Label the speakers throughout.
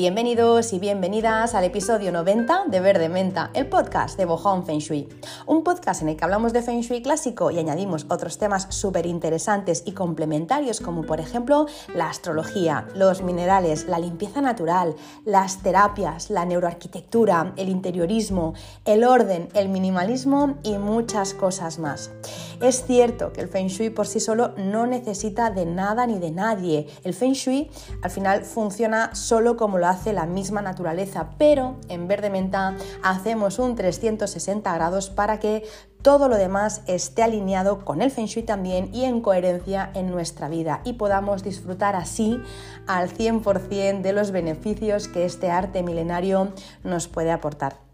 Speaker 1: Bienvenidos y bienvenidas al episodio 90 de Verde Menta, el podcast de Bohong Feng Shui. Un podcast en el que hablamos de Feng Shui clásico y añadimos otros temas súper interesantes y complementarios como por ejemplo la astrología, los minerales, la limpieza natural, las terapias, la neuroarquitectura, el interiorismo, el orden, el minimalismo y muchas cosas más. Es cierto que el Feng Shui por sí solo no necesita de nada ni de nadie. El Feng Shui al final funciona solo como lo hace la misma naturaleza, pero en Verde Menta hacemos un 360 grados para que todo lo demás esté alineado con el Feng Shui también y en coherencia en nuestra vida y podamos disfrutar así al 100% de los beneficios que este arte milenario nos puede aportar.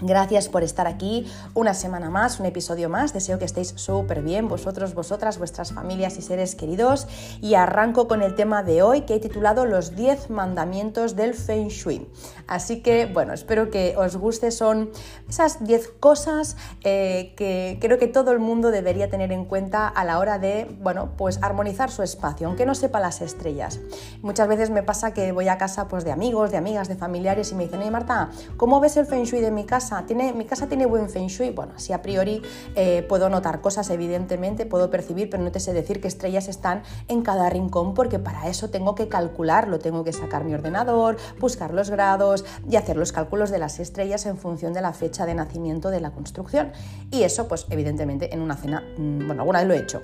Speaker 1: Gracias por estar aquí una semana más, un episodio más. Deseo que estéis súper bien, vosotros, vosotras, vuestras familias y seres queridos. Y arranco con el tema de hoy que he titulado Los 10 mandamientos del Feng Shui. Así que, bueno, espero que os guste. Son esas 10 cosas eh, que creo que todo el mundo debería tener en cuenta a la hora de, bueno, pues armonizar su espacio, aunque no sepa las estrellas. Muchas veces me pasa que voy a casa pues, de amigos, de amigas, de familiares y me dicen, oye Marta, ¿cómo ves el Feng Shui de mi casa? ¿Tiene, ¿Mi casa tiene buen feng shui? Bueno, si a priori eh, puedo notar cosas, evidentemente, puedo percibir, pero no te sé decir qué estrellas están en cada rincón, porque para eso tengo que calcularlo, tengo que sacar mi ordenador, buscar los grados y hacer los cálculos de las estrellas en función de la fecha de nacimiento de la construcción. Y eso, pues evidentemente, en una cena, mm, bueno, alguna vez lo he hecho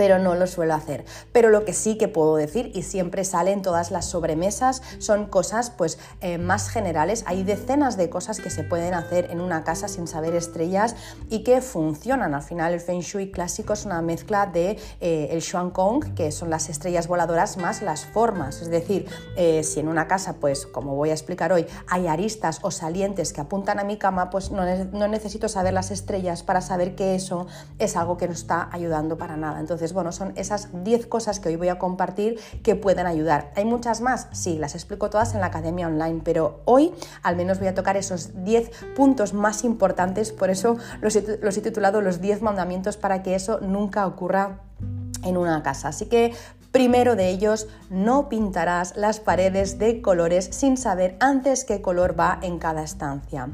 Speaker 1: pero no lo suelo hacer. Pero lo que sí que puedo decir, y siempre sale en todas las sobremesas, son cosas pues eh, más generales. Hay decenas de cosas que se pueden hacer en una casa sin saber estrellas y que funcionan. Al final el Feng Shui clásico es una mezcla de eh, el Xuan Kong, que son las estrellas voladoras, más las formas. Es decir, eh, si en una casa, pues como voy a explicar hoy, hay aristas o salientes que apuntan a mi cama, pues no, no necesito saber las estrellas para saber que eso es algo que no está ayudando para nada. Entonces, bueno, son esas 10 cosas que hoy voy a compartir que pueden ayudar. ¿Hay muchas más? Sí, las explico todas en la academia online, pero hoy al menos voy a tocar esos 10 puntos más importantes, por eso los he, titulado los 10 mandamientos para que eso nunca ocurra en una casa. Así que Primero de ellos, no pintarás las paredes de colores sin saber antes qué color va en cada estancia.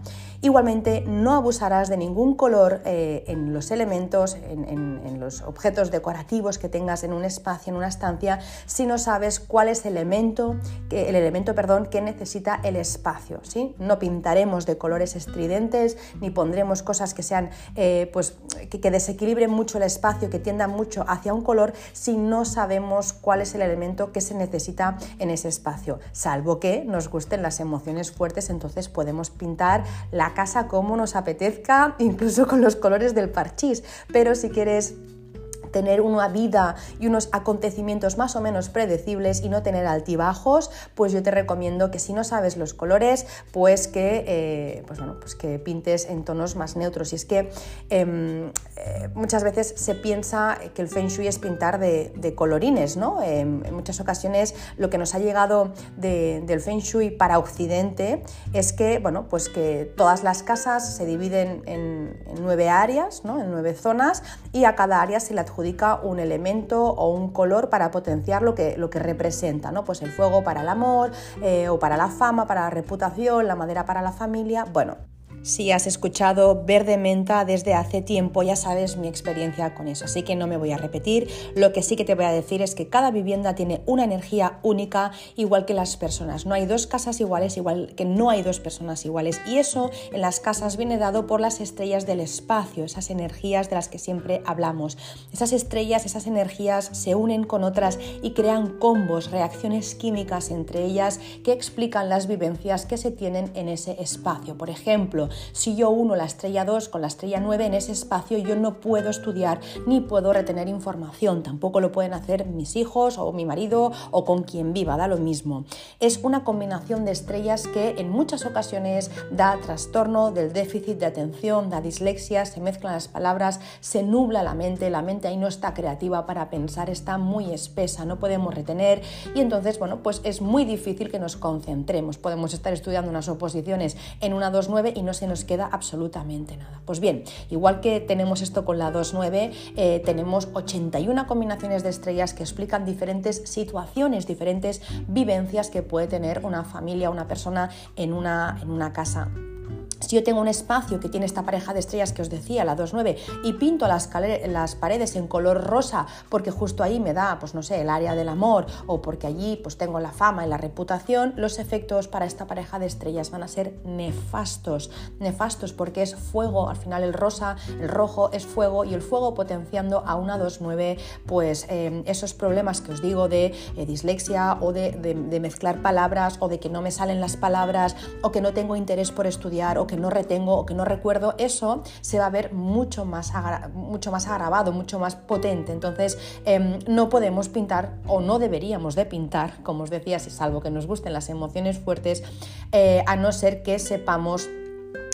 Speaker 1: Igualmente, no abusarás de ningún color eh, en los elementos, en, los objetos decorativos que tengas en un espacio, en una estancia, si no sabes cuál es el elemento, que, el elemento perdón, que necesita el espacio. ¿sí? No pintaremos de colores estridentes ni pondremos cosas que sean eh, pues, que, que desequilibren mucho el espacio, que tiendan mucho hacia un color, si no sabemos cuál es el elemento que se necesita en ese espacio. Salvo que nos gusten las emociones fuertes, entonces podemos pintar la casa como nos apetezca, incluso con los colores del parchís. Pero si quieres tener una vida y unos acontecimientos más o menos predecibles y no tener altibajos, pues yo te recomiendo que si no sabes los colores, pues que, eh, pues bueno, pues que pintes en tonos más neutros. Y es que em, eh, muchas veces se piensa que el Feng Shui es pintar de, colorines, ¿no? Em, en muchas ocasiones lo que nos ha llegado del Feng Shui para Occidente es que, bueno, pues que todas las casas se dividen en, nueve áreas, ¿no? En nueve zonas y a cada área se le adjudica un elemento o un color para potenciar lo que, lo que representa, ¿no? Pues el fuego para el amor, eh, o para la fama, para la reputación, la madera para la familia. Bueno, si has escuchado Verde Menta desde hace tiempo, ya sabes mi experiencia con eso, así que no me voy a repetir. Lo que sí que te voy a decir es que cada vivienda tiene una energía única, igual que las personas. No hay dos casas iguales, igual que no hay dos personas iguales. Y eso en las casas viene dado por las estrellas del espacio, esas energías de las que siempre hablamos. Esas estrellas, esas energías se unen con otras y crean combos, reacciones químicas entre ellas que explican las vivencias que se tienen en ese espacio. Por ejemplo, si yo uno la estrella 2 con la estrella 9 en ese espacio, yo no puedo estudiar ni puedo retener información. Tampoco lo pueden hacer mis hijos o mi marido o con quien viva, da lo mismo. Es una combinación de estrellas que en muchas ocasiones da trastorno del déficit de atención, da dislexia, se mezclan las palabras, se nubla la mente, la mente ahí no está creativa para pensar, está muy espesa, no podemos retener y entonces, bueno, pues es muy difícil que nos concentremos. Podemos estar estudiando unas oposiciones en una 2-9 y no se nos queda absolutamente nada. Pues bien, igual que tenemos esto con la 2.9, eh, tenemos 81 combinaciones de estrellas que explican diferentes situaciones, diferentes vivencias que puede tener una familia, una persona en una, en una casa si yo tengo un espacio que tiene esta pareja de estrellas que os decía, la 2.9, y pinto las, paredes en color rosa porque justo ahí me da, pues no sé, el área del amor o porque allí pues tengo la fama y la reputación, los efectos para esta pareja de estrellas van a ser nefastos. Nefastos porque es fuego, al final el rosa, el rojo es fuego y el fuego potenciando a una 2.9, pues eh, esos problemas que os digo de eh, dislexia o de mezclar palabras o de que no me salen las palabras o que no tengo interés por estudiar que no retengo o que no recuerdo, eso se va a ver mucho más, mucho más agravado, mucho más potente. Entonces em, no podemos pintar o no deberíamos de pintar, como os decía, salvo que nos gusten las emociones fuertes, eh, a no ser que sepamos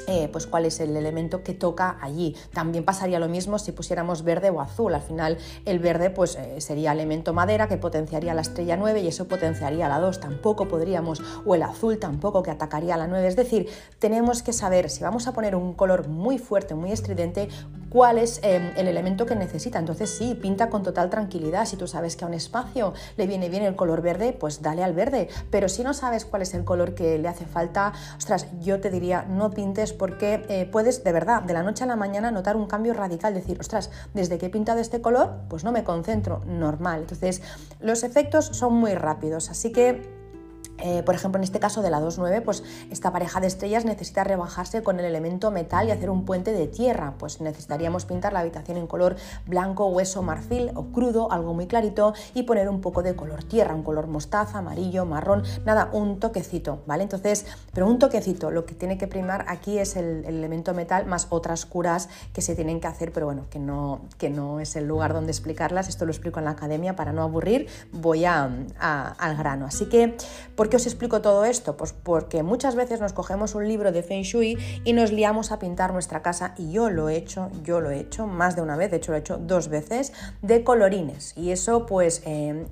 Speaker 1: eh, pues cuál es el elemento que toca allí. También pasaría lo mismo si pusiéramos verde o azul. Al final el verde pues eh, sería elemento madera que potenciaría la estrella 9 y eso potenciaría la 2. Tampoco podríamos, o el azul tampoco que atacaría la 9. Es decir, tenemos que saber si vamos a poner un color muy fuerte, muy estridente, cuál es em, el elemento que necesita. Entonces sí, pinta con total tranquilidad. Si tú sabes que a un espacio le viene bien el color verde, pues dale al verde. Pero si no sabes cuál es el color que le hace falta, ostras, yo te diría, no pintes porque eh, puedes de verdad de la noche a la mañana notar un cambio radical, decir, ostras, desde que he pintado este color, pues no me concentro, normal. Entonces los efectos son muy rápidos, así que eh, por ejemplo, en este caso de la 2.9, pues esta pareja de estrellas necesita rebajarse con el elemento metal y hacer un puente de tierra. Pues necesitaríamos pintar la habitación en color blanco, hueso, marfil o crudo, algo muy clarito, y poner un poco de color tierra, un color mostaza, amarillo, marrón, nada, un toquecito, ¿vale? Entonces, pero un toquecito, lo que tiene que primar aquí es el, elemento metal más otras curas que se tienen que hacer, pero bueno, que no, que no es el lugar donde explicarlas, esto lo explico en la academia para no aburrir, voy a, al grano. Así que, ¿por qué os explico todo esto? Pues porque muchas veces nos cogemos un libro de Feng Shui y nos liamos a pintar nuestra casa, y yo lo he hecho, yo lo he hecho más de una vez, de hecho lo he hecho dos veces, de colorines. Y eso pues eh,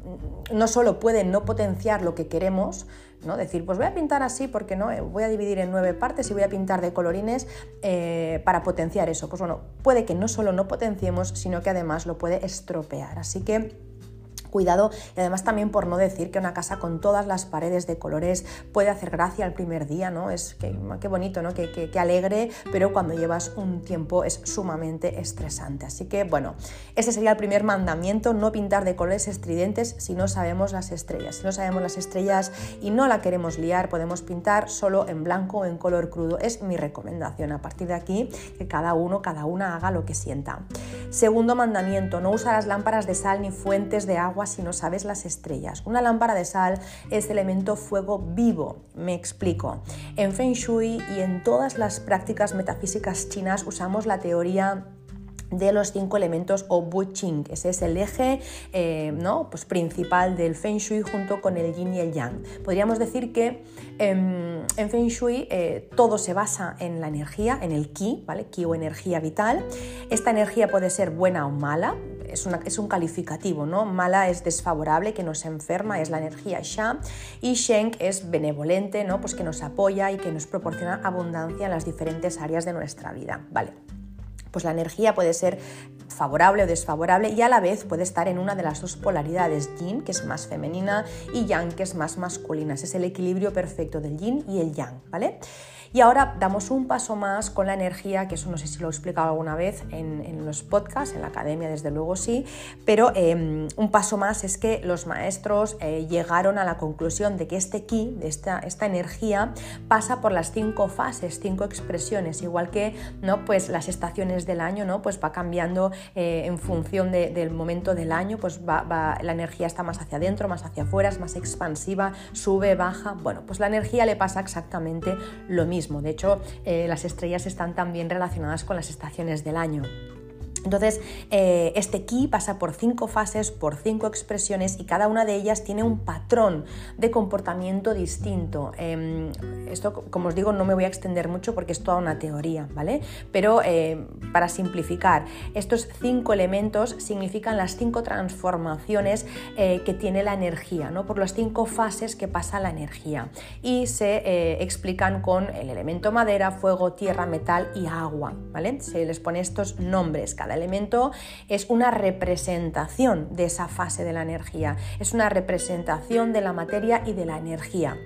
Speaker 1: no solo puede no potenciar lo que queremos, ¿no? Decir, pues voy a pintar así porque no, eh, voy a dividir en nueve partes y voy a pintar de colorines eh, para potenciar eso. Pues bueno, puede que no solo no potenciemos, sino que además lo puede estropear. Así que cuidado y además también por no decir que una casa con todas las paredes de colores puede hacer gracia el primer día, ¿no? Es que, qué bonito, ¿no? Que, alegre, pero cuando llevas un tiempo es sumamente estresante. Así que bueno, ese sería el primer mandamiento, no pintar de colores estridentes si no sabemos las estrellas. Si no sabemos las estrellas y no la queremos liar, podemos pintar solo en blanco o en color crudo. Es mi recomendación. A partir de aquí, que cada uno, cada una haga lo que sienta. Segundo mandamiento, no usar las lámparas de sal ni fuentes de agua si no sabes las estrellas. Una lámpara de sal es elemento fuego vivo, me explico. En Feng Shui y en todas las prácticas metafísicas chinas usamos la teoría de los cinco elementos o Ching. Ese es el eje eh, ¿no? pues principal del Feng Shui junto con el Yin y el Yang. Podríamos decir que em, en Feng Shui eh, todo se basa en la energía, en el Qi, ¿vale? Qi o energía vital. Esta energía puede ser buena o mala, es, un calificativo, ¿no? Mala es desfavorable, que nos enferma, es la energía Sha, y Sheng es benevolente, ¿no? Pues que nos apoya y que nos proporciona abundancia en las diferentes áreas de nuestra vida, ¿vale? Pues la energía puede ser favorable o desfavorable y a la vez puede estar en una de las dos polaridades, yin, que es más femenina, y yang, que es más masculina. es el equilibrio perfecto del yin y el yang, ¿vale? Y ahora damos un paso más con la energía, que eso no sé si lo he explicado alguna vez en, los podcasts, en la academia desde luego sí, pero em, un paso más es que los maestros eh, llegaron a la conclusión de que este ki, de esta, esta energía, pasa por las cinco fases, cinco expresiones, igual que ¿no? pues las estaciones del año, ¿no? pues va cambiando eh, en función del momento del año, pues va, la energía está más hacia adentro, más hacia afuera, es más expansiva, sube, baja. Bueno, pues la energía le pasa exactamente lo mismo. De hecho, eh, las estrellas están también relacionadas con las estaciones del año. Entonces, eh, este ki pasa por cinco fases, por cinco expresiones y cada una de ellas tiene un patrón de comportamiento distinto. Em, esto, como os digo, no me voy a extender mucho porque es toda una teoría, ¿vale? Pero eh, para simplificar, estos cinco elementos significan las cinco transformaciones eh, que tiene la energía, ¿no? Por las cinco fases que pasa la energía. Y se explican con el elemento madera, fuego, tierra, metal y agua, ¿vale? Se les pone estos nombres elemento es una representación de esa fase de la energía, es una representación de la materia y de la energía.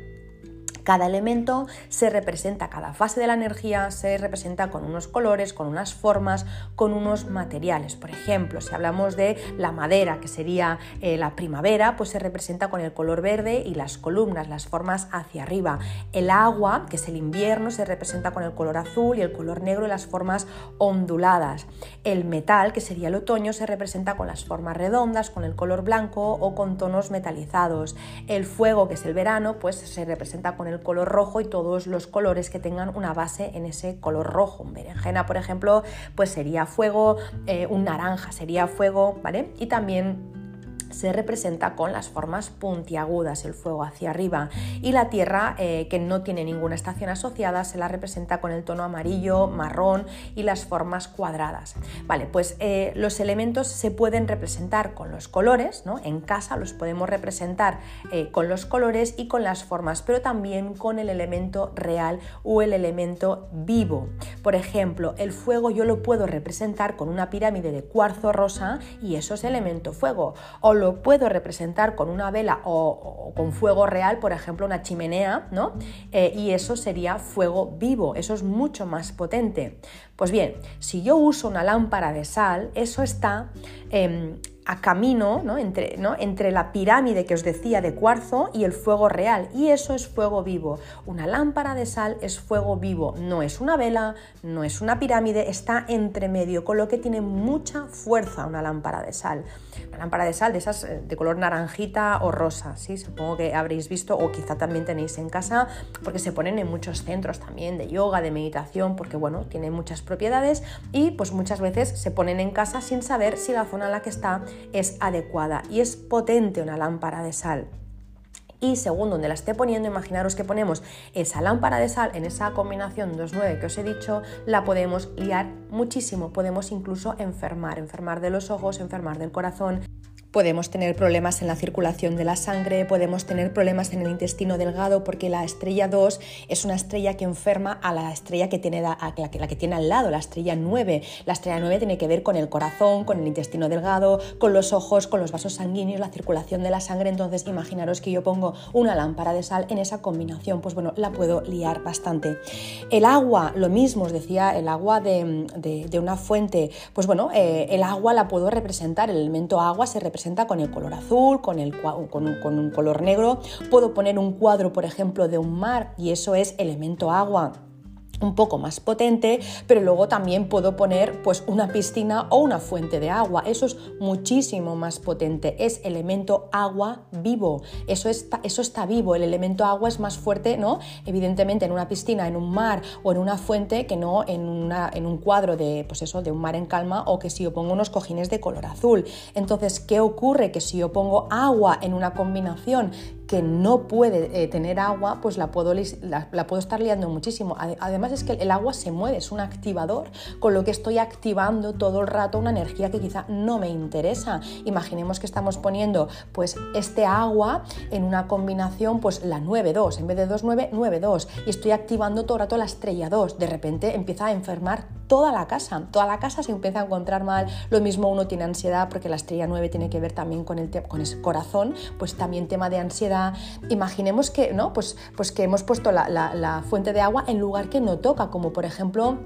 Speaker 1: Cada elemento se representa, cada fase de la energía se representa con unos colores, con unas formas, con unos materiales. Por ejemplo, si hablamos de la madera, que sería eh, la primavera, pues se representa con el color verde y las columnas, las formas hacia arriba. El agua, que es el invierno, se representa con el color azul y el color negro y las formas onduladas. El metal, que sería el otoño, se representa con las formas redondas, con el color blanco o con tonos metalizados. El fuego, que es el verano, pues se representa con el color rojo y todos los colores que tengan una base en ese color rojo. Un berenjena, por ejemplo, pues sería fuego, eh, un naranja sería fuego, ¿vale? Y también se representa con las formas puntiagudas, el fuego hacia arriba, y la tierra, eh, que no tiene ninguna estación asociada, se la representa con el tono amarillo, marrón y las formas cuadradas. Vale, pues eh, los elementos se pueden representar con los colores, ¿no? En casa los podemos representar eh, con los colores y con las formas, pero también con el elemento real o el elemento vivo. Por ejemplo, el fuego yo lo puedo representar con una pirámide de cuarzo rosa y eso es elemento fuego. O puedo representar con una vela o, con fuego real, por ejemplo, una chimenea, ¿no? Eh, y eso sería fuego vivo, eso es mucho más potente. Pues bien, si yo uso una lámpara de sal, eso está... Em, a camino ¿no? Entre, ¿no? entre la pirámide que os decía de cuarzo y el fuego real. Y eso es fuego vivo. Una lámpara de sal es fuego vivo. No es una vela, no es una pirámide, está entre medio, con lo que tiene mucha fuerza una lámpara de sal. Una lámpara de sal de esas eh, de color naranjita o rosa, ¿sí? supongo que habréis visto o quizá también tenéis en casa, porque se ponen en muchos centros también de yoga, de meditación, porque bueno, tiene muchas propiedades y pues muchas veces se ponen en casa sin saber si la zona en la que está es adecuada y es potente una lámpara de sal. Y según donde la esté poniendo, imaginaros que ponemos esa lámpara de sal en esa combinación 2.9 que os he dicho, la podemos liar muchísimo, podemos incluso enfermar, enfermar de los ojos, enfermar del corazón podemos tener problemas en la circulación de la sangre, podemos tener problemas en el intestino delgado porque la estrella 2 es una estrella que enferma a la estrella que tiene, la, que, tiene al lado, la estrella 9. La estrella 9 tiene que ver con el corazón, con el intestino delgado, con los ojos, con los vasos sanguíneos, la circulación de la sangre. Entonces imaginaros que yo pongo una lámpara de sal en esa combinación, pues bueno, la puedo liar bastante. El agua, lo mismo, os decía, el agua de, una fuente, pues bueno, eh, el agua la puedo representar, el elemento agua se representa con el color azul, con, el, con, un, color negro. Puedo poner un cuadro, por ejemplo, de un mar y eso es elemento agua un poco más potente, pero luego también puedo poner pues una piscina o una fuente de agua. Eso es muchísimo más potente. Es elemento agua vivo. Eso está, eso está vivo. El elemento agua es más fuerte, ¿no? Evidentemente en una piscina, en un mar o en una fuente que no en, una, en un cuadro de, pues eso, de un mar en calma o que si yo pongo unos cojines de color azul. Entonces, ¿qué ocurre? Que si yo pongo agua en una combinación que no puede eh, tener agua, pues la puedo, estar liando muchísimo. Además es que el agua se mueve, es un activador, con lo que estoy activando todo el rato una energía que quizá no me interesa. Imaginemos que estamos poniendo pues este agua en una combinación, pues la 9-2, en vez de 2-9, 9-2, y estoy activando todo el rato la estrella 2. De repente empieza a enfermar toda la casa, toda la casa se empieza a encontrar mal, lo mismo uno tiene ansiedad porque la estrella 9 tiene que ver también con el, con ese corazón, pues también tema de ansiedad. Imaginemos que, ¿no? pues, pues que hemos puesto la, la fuente de agua en lugar que no toca, como por ejemplo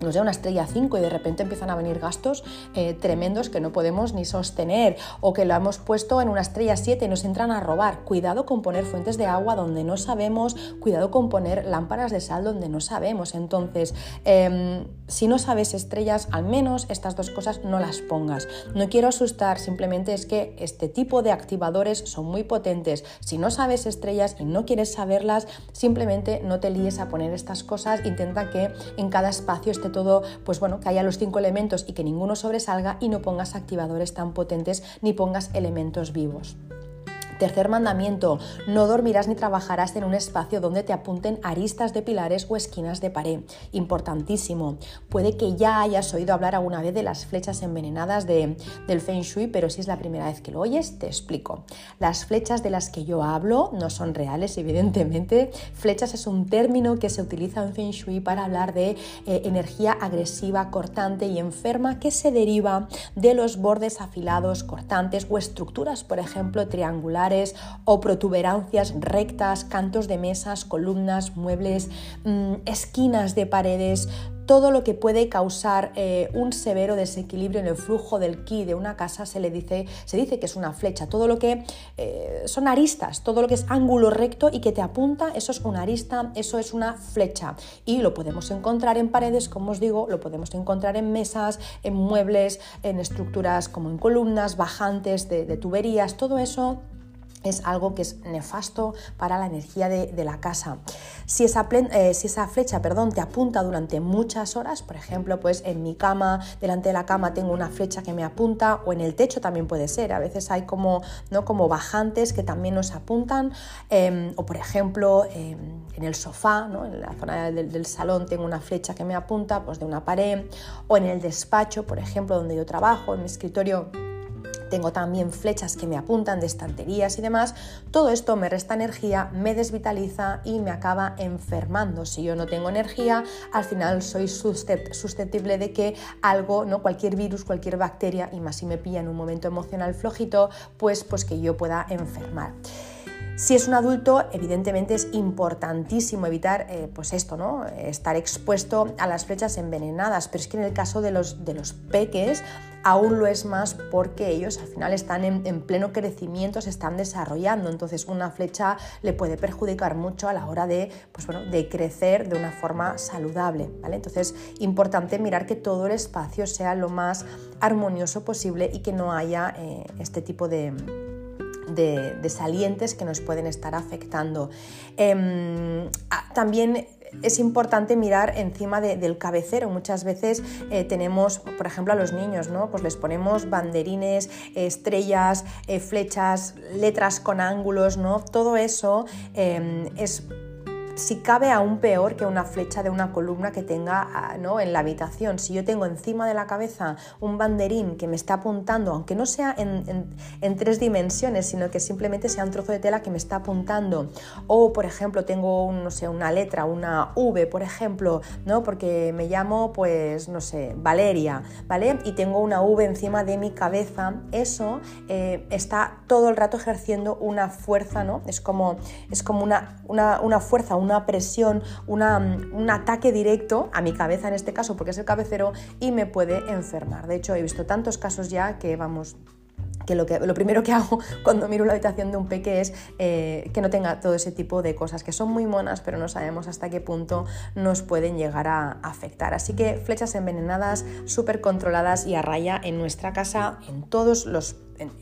Speaker 1: nos da una estrella 5 y de repente empiezan a venir gastos eh, tremendos que no podemos ni sostener o que lo hemos puesto en una estrella 7 y nos entran a robar. Cuidado con poner fuentes de agua donde no sabemos, cuidado con poner lámparas de sal donde no sabemos. Entonces, em, si no sabes estrellas, al menos estas dos cosas no las pongas. No quiero asustar, simplemente es que este tipo de activadores son muy potentes. Si no sabes estrellas y no quieres saberlas, simplemente no te líes a poner estas cosas, intenta que en cada espacio esté todo, pues bueno, que haya los cinco elementos y que ninguno sobresalga y no pongas activadores tan potentes ni pongas elementos vivos. Tercer mandamiento, no dormirás ni trabajarás en un espacio donde te apunten aristas de pilares o esquinas de pared. Importantísimo. Puede que ya hayas oído hablar alguna vez de las flechas envenenadas de, del Feng Shui, pero si es la primera vez que lo oyes, te explico. Las flechas de las que yo hablo no son reales, evidentemente. Flechas es un término que se utiliza en Feng Shui para hablar de eh, energía agresiva, cortante y enferma que se deriva de los bordes afilados, cortantes o estructuras, por ejemplo, triangulares o protuberancias rectas, cantos de mesas, columnas, muebles, mm, esquinas de paredes, todo lo que puede causar eh, un severo desequilibrio en el flujo del ki de una casa se le dice, se dice que es una flecha. Todo lo que eh, son aristas, todo lo que es ángulo recto y que te apunta, eso es una arista, eso es una flecha. Y lo podemos encontrar en paredes, como os digo, lo podemos encontrar en mesas, en muebles, en estructuras como en columnas, bajantes de tuberías, todo eso es algo que es nefasto para la energía de, la casa. Si esa, eh, si esa, flecha perdón, te apunta durante muchas horas, por ejemplo, pues en mi cama, delante de la cama tengo una flecha que me apunta, o en el techo también puede ser, a veces hay como, ¿no? como bajantes que también nos apuntan, em, o por ejemplo em, en el sofá, ¿no? en la zona del, del, salón tengo una flecha que me apunta pues de una pared, o en el despacho, por ejemplo, donde yo trabajo, en mi escritorio tengo también flechas que me apuntan de estanterías y demás, todo esto me resta energía, me desvitaliza y me acaba enfermando. Si yo no tengo energía, al final soy susceptible de que algo, ¿no? cualquier virus, cualquier bacteria, y más si me pilla en un momento emocional flojito, pues, pues que yo pueda enfermar. Si es un adulto, evidentemente es importantísimo evitar eh, pues esto, ¿no? estar expuesto a las flechas envenenadas, pero es que en el caso de los, de los peques aún lo es más porque ellos al final están en, pleno crecimiento, se están desarrollando, entonces una flecha le puede perjudicar mucho a la hora de, pues bueno, de crecer de una forma saludable. ¿vale? Entonces, importante mirar que todo el espacio sea lo más armonioso posible y que no haya eh, este tipo de de, salientes que nos pueden estar afectando. Em, también es importante mirar encima del cabecero. Muchas veces eh, tenemos, por ejemplo, a los niños, ¿no? Pues les ponemos banderines, estrellas, eh, flechas, letras con ángulos, ¿no? Todo eso em, es si cabe aún peor que una flecha de una columna que tenga ah, ¿no? en la habitación. Si yo tengo encima de la cabeza un banderín que me está apuntando, aunque no sea en, tres dimensiones, sino que simplemente sea un trozo de tela que me está apuntando, o por ejemplo tengo no sé, una letra, una V, por ejemplo, ¿no? porque me llamo, pues, no sé, Valeria, ¿vale? Y tengo una V encima de mi cabeza, eso eh, está todo el rato ejerciendo una fuerza, ¿no? Es como, es como una, una, una fuerza, una presión, un ataque directo a mi cabeza en este caso, porque es el cabecero, y me puede enfermar. De hecho, he visto tantos casos ya que vamos, que lo, que lo, primero que hago cuando miro la habitación de un peque es eh, que no tenga todo ese tipo de cosas que son muy monas, pero no sabemos hasta qué punto nos pueden llegar a afectar. Así que flechas envenenadas, súper controladas y a raya en nuestra casa, en todos los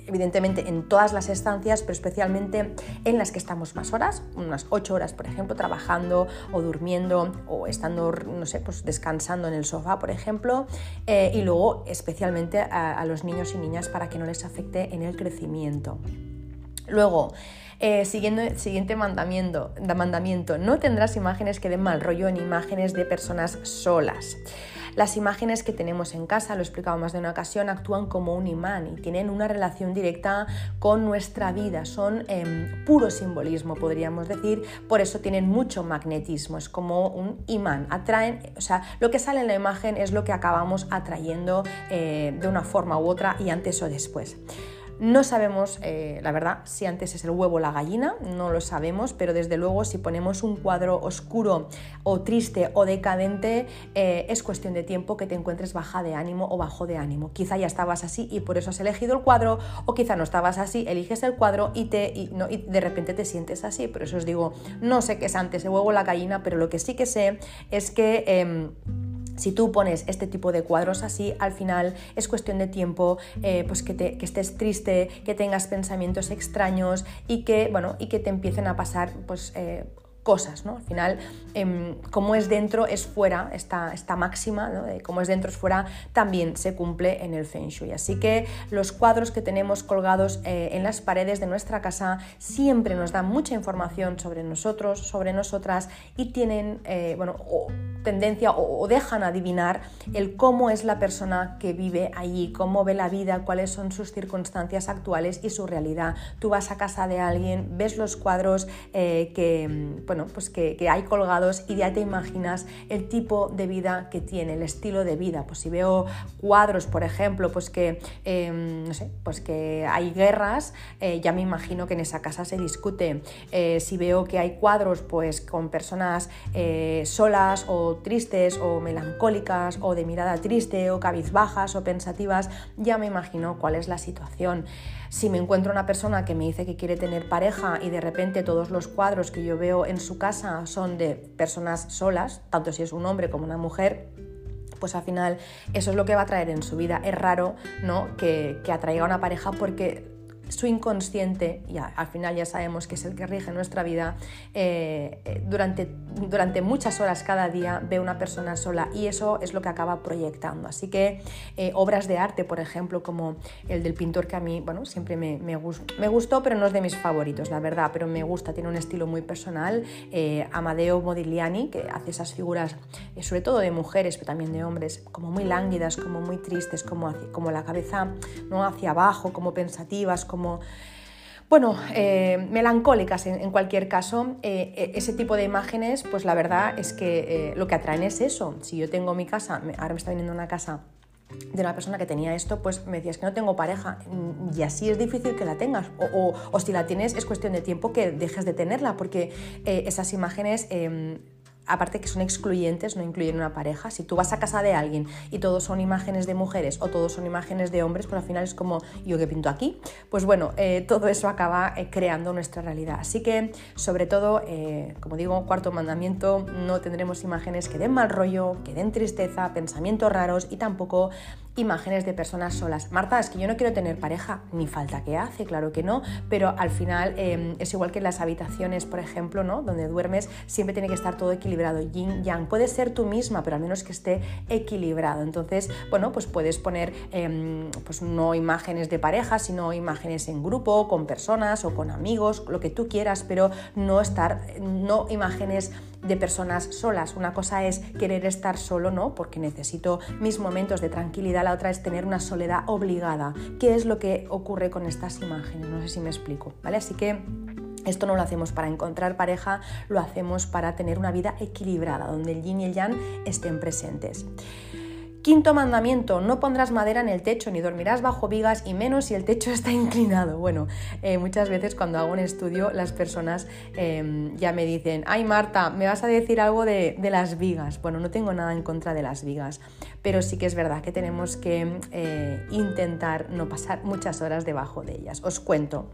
Speaker 1: evidentemente en todas las estancias, pero especialmente en las que estamos más horas, unas 8 horas, por ejemplo, trabajando o durmiendo o estando, no sé, pues descansando en el sofá, por ejemplo, eh, y luego especialmente a, los niños y niñas para que no les afecte en el crecimiento. Luego, eh, siguiendo, siguiente mandamiento, mandamiento, no tendrás imágenes que den mal rollo en imágenes de personas solas. Las imágenes que tenemos en casa, lo he más de una ocasión, actúan como un imán y tienen una relación directa con nuestra vida, son em, puro simbolismo, podríamos decir, por eso tienen mucho magnetismo, es como un imán, atraen, o sea, lo que sale en la imagen es lo que acabamos atrayendo eh, de una forma u otra y antes o después. No sabemos, eh, la verdad, si antes es el huevo o la gallina, no lo sabemos, pero desde luego si ponemos un cuadro oscuro o triste o decadente, eh, es cuestión de tiempo que te encuentres baja de ánimo o bajo de ánimo. Quizá ya estabas así y por eso has elegido el cuadro, o quizá no estabas así, eliges el cuadro y, te, de repente te sientes así. Por eso os digo, no sé qué es antes el huevo o la gallina, pero lo que sí que sé es que... Em, si tú pones este tipo de cuadros así, al final es cuestión de tiempo eh, pues que, te, que, estés triste, que tengas pensamientos extraños y que, bueno, y que te empiecen a pasar pues, eh, cosas, ¿no? Al final, em, como es dentro, es fuera, esta, esta máxima, ¿no? como es dentro, es fuera, también se cumple en el Feng Shui. Así que los cuadros que tenemos colgados eh, en las paredes de nuestra casa siempre nos dan mucha información sobre nosotros, sobre nosotras y tienen, eh, bueno, tendencia o, dejan adivinar el cómo es la persona que vive allí, cómo ve la vida, cuáles son sus circunstancias actuales y su realidad. Tú vas a casa de alguien, ves los cuadros eh, que, bueno, pues que, hay colgados y ya te imaginas el tipo de vida que tiene, el estilo de vida. Pues si veo cuadros, por ejemplo, pues que, em, no sé, pues que hay guerras, eh, ya me imagino que en esa casa se discute. Eh, si veo que hay cuadros, pues con personas solas o tristes o melancólicas o de mirada triste o cabizbajas o pensativas, ya me imagino cuál es la situación. Si me encuentro una persona que me dice que quiere tener pareja y de repente todos los cuadros que yo veo en su casa son de personas solas, tanto si es un hombre como una mujer, pues al final eso es lo que va a traer en su vida. Es raro ¿no? que, que atraiga una pareja porque su inconsciente, y al final ya sabemos que es el que rige nuestra vida, eh, eh, durante, durante muchas horas cada día ve una persona sola y eso es lo que acaba proyectando. Así que eh, obras de arte, por ejemplo, como el del pintor que a mí, bueno, siempre me, me, gustó, pero no es de mis favoritos, la verdad, pero me gusta, tiene un estilo muy personal, Amadeo Modigliani, que hace esas figuras, sobre todo de mujeres, pero también de hombres, como muy lánguidas, como muy tristes, como, como la cabeza ¿no? hacia abajo, como pensativas, como bueno, eh, melancólicas en, cualquier caso, eh, e, ese tipo de imágenes, pues la verdad es que eh, lo que atraen es eso. Si yo tengo mi casa, ahora me está viniendo una casa de una persona que tenía esto, pues me decías que no tengo pareja y así es difícil que la tengas o, o, si la tienes es cuestión de tiempo que dejes de tenerla porque esas imágenes em, aparte que son excluyentes, no incluyen una pareja. Si tú vas a casa de alguien y todos son imágenes de mujeres o todos son imágenes de hombres, pues al final es como yo que pinto aquí. Pues bueno, eh, todo eso acaba eh, creando nuestra realidad. Así que, sobre todo, eh, como digo, cuarto mandamiento, no tendremos imágenes que den mal rollo, que den tristeza, pensamientos raros y tampoco imágenes de personas solas. Marta, es que yo no quiero tener pareja, ni falta que hace, claro que no, pero al final em, es igual que en las habitaciones, por ejemplo, ¿no? donde duermes, siempre tiene que estar todo equilibrado, yin, yang. Puedes ser tú misma, pero al menos que esté equilibrado. Entonces, bueno, pues puedes poner em, pues no imágenes de pareja, sino imágenes en grupo, con personas o con amigos, lo que tú quieras, pero no estar, no imágenes de personas solas. Una cosa es querer estar solo, ¿no? Porque necesito mis momentos de tranquilidad, la otra es tener una soledad obligada. ¿Qué es lo que ocurre con estas imágenes? No sé si me explico, ¿vale? Así que esto no lo hacemos para encontrar pareja, lo hacemos para tener una vida equilibrada, donde el yin y el yang estén presentes. Quinto mandamiento, no pondrás madera en el techo ni dormirás bajo vigas y menos si el techo está inclinado. Bueno, eh, muchas veces cuando hago un estudio las personas em, ya me dicen, ay Marta, me vas a decir algo de, las vigas. Bueno, no tengo nada en contra de las vigas, pero sí que es verdad que tenemos que eh, intentar no pasar muchas horas debajo de ellas. Os cuento.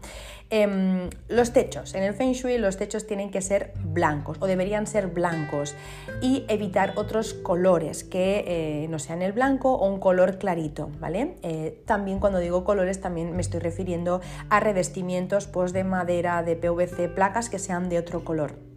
Speaker 1: Em, los techos, en el Feng Shui los techos tienen que ser blancos o deberían ser blancos y evitar otros colores que eh, no sean el blanco o un color clarito, ¿vale? Eh, también cuando digo colores también me estoy refiriendo a revestimientos pues, de madera, de PVC, placas que sean de otro color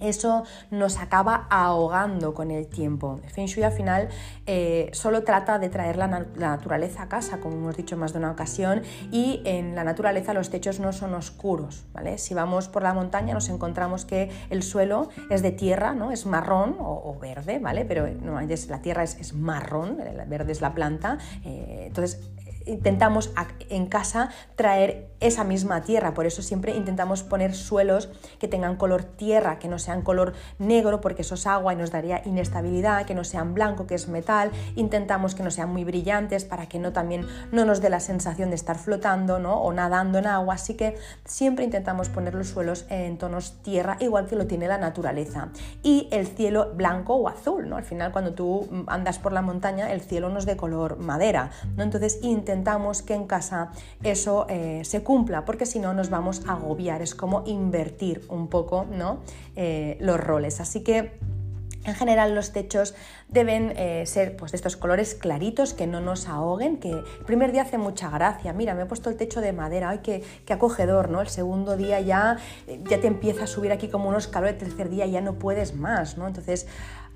Speaker 1: eso nos acaba ahogando con el tiempo. Feng Shui al final eh, solo trata de traer la, naturaleza a casa, como hemos dicho más de una ocasión, y en la naturaleza los techos no son oscuros. ¿vale? Si vamos por la montaña nos encontramos que el suelo es de tierra, ¿no? es marrón o, verde, ¿vale? pero no, la tierra es, marrón, el verde es la planta. Eh, entonces intentamos en casa traer esa misma tierra, por eso siempre intentamos poner suelos que tengan color tierra, que no sean color negro porque eso es agua y nos daría inestabilidad, que no sean blanco, que es metal, intentamos que no sean muy brillantes para que no también no nos dé la sensación de estar flotando ¿no? o nadando en agua, así que siempre intentamos poner los suelos en tonos tierra igual que lo tiene la naturaleza y el cielo blanco o azul, ¿no? Al final cuando tú andas por la montaña el cielo no es de color madera, ¿no? Entonces intentamos que en casa eso eh, se cumpla, porque si no nos vamos a agobiar, es como invertir un poco ¿no? Eh, los roles. Así que En general los techos deben eh, ser pues, de estos colores claritos que no nos ahoguen, que el primer día hace mucha gracia, mira, me he puesto el techo de madera, ay, qué, acogedor, ¿no? El segundo día ya, ya te empieza a subir aquí como unos calores, el tercer día ya no puedes más, ¿no? Entonces,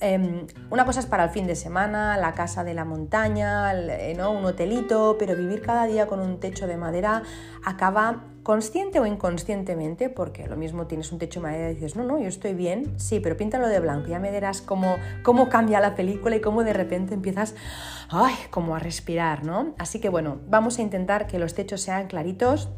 Speaker 1: em, una cosa es para el fin de semana, la casa de la montaña, eh, ¿no? un hotelito, pero vivir cada día con un techo de madera acaba consciente o inconscientemente, porque lo mismo tienes un techo de madera y dices, no, no, yo estoy bien, sí, pero píntalo de blanco, ya me dirás cómo, cómo cambia la película y cómo de repente empiezas, ay, como a respirar, ¿no? Así que bueno, vamos a intentar que los techos sean claritos,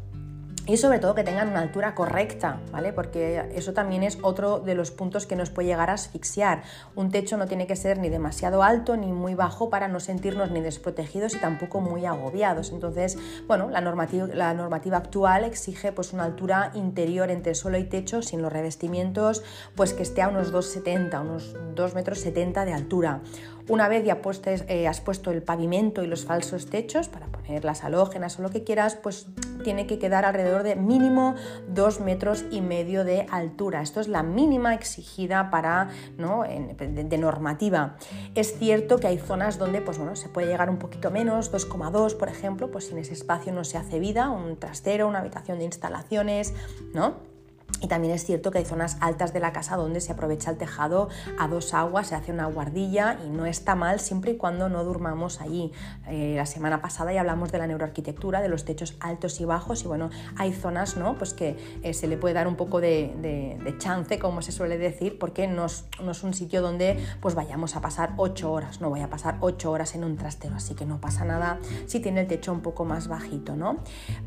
Speaker 1: y sobre todo que tengan una altura correcta, ¿vale? Porque eso también es otro de los puntos que nos puede llegar a asfixiar. Un techo no tiene que ser ni demasiado alto ni muy bajo para no sentirnos ni desprotegidos y tampoco muy agobiados. Entonces, bueno, la normativa, actual exige pues una altura interior entre suelo y techo sin los revestimientos, pues que esté a unos 2,70, unos 2 metros 70 de altura. Una vez ya eh, has puesto el pavimento y los falsos techos para poner las halógenas o lo que quieras, pues tiene que quedar alrededor de mínimo 2 metros y medio de altura. Esto es la mínima exigida para, ¿no? de, normativa. Es cierto que hay zonas donde pues, bueno, se puede llegar un poquito menos, 2,2 por ejemplo, pues si en ese espacio no se hace vida, un trastero, una habitación de instalaciones, ¿no? Y también es cierto que hay zonas altas de la casa donde se aprovecha el tejado a dos aguas, se hace una guardilla y no está mal siempre y cuando no durmamos allí. Eh, la semana pasada ya hablamos de la neuroarquitectura, de los techos altos y bajos y bueno, hay zonas ¿no? pues que eh, se le puede dar un poco de, chance, como se suele decir, porque no es, un sitio donde pues vayamos a pasar ocho horas, no voy a pasar ocho horas en un trastero, así que no pasa nada si tiene el techo un poco más bajito, ¿no?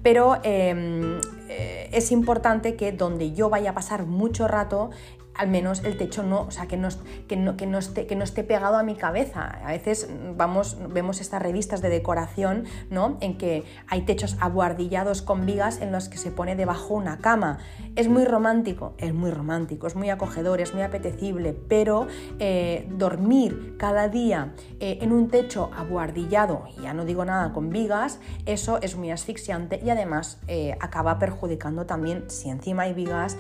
Speaker 1: Pero em, eh, es importante que donde yo vaya a pasar mucho rato al menos el techo no, o sea, que no, que no, que no, esté, que no esté pegado a mi cabeza. A veces vamos, vemos estas revistas de decoración, ¿no? En que hay techos abuardillados con vigas en los que se pone debajo una cama. Es muy romántico, es muy romántico, es muy acogedor, es muy apetecible, pero eh, dormir cada día eh, en un techo abuardillado, y ya no digo nada con vigas, eso es muy asfixiante y además eh, acaba perjudicando también, si encima hay vigas,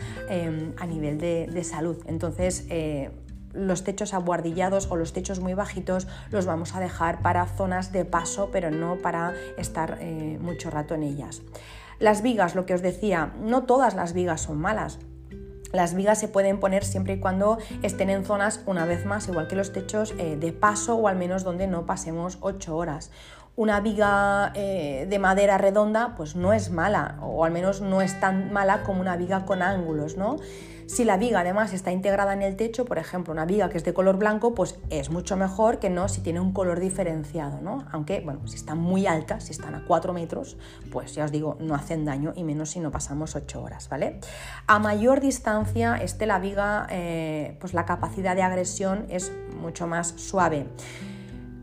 Speaker 1: a nivel de salud entonces, eh, los techos abuardillados o los techos muy bajitos los vamos a dejar para zonas de paso, pero no para estar eh, mucho rato en ellas. Las vigas, lo que os decía, no todas las vigas son malas. Las vigas se pueden poner siempre y cuando estén en zonas, una vez más, igual que los techos, eh, de paso o al menos donde no pasemos 8 horas una viga eh, de madera redonda pues no es mala o al menos no es tan mala como una viga con ángulos, ¿no? Si la viga además está integrada en el techo, por ejemplo, una viga que es de color blanco, pues es mucho mejor que no si tiene un color diferenciado, ¿no? Aunque, bueno, si están muy altas, si están a 4 metros, pues ya os digo, no hacen daño y menos si no pasamos 8 horas, ¿vale? A mayor distancia esté la viga, eh, pues la capacidad de agresión es mucho más suave.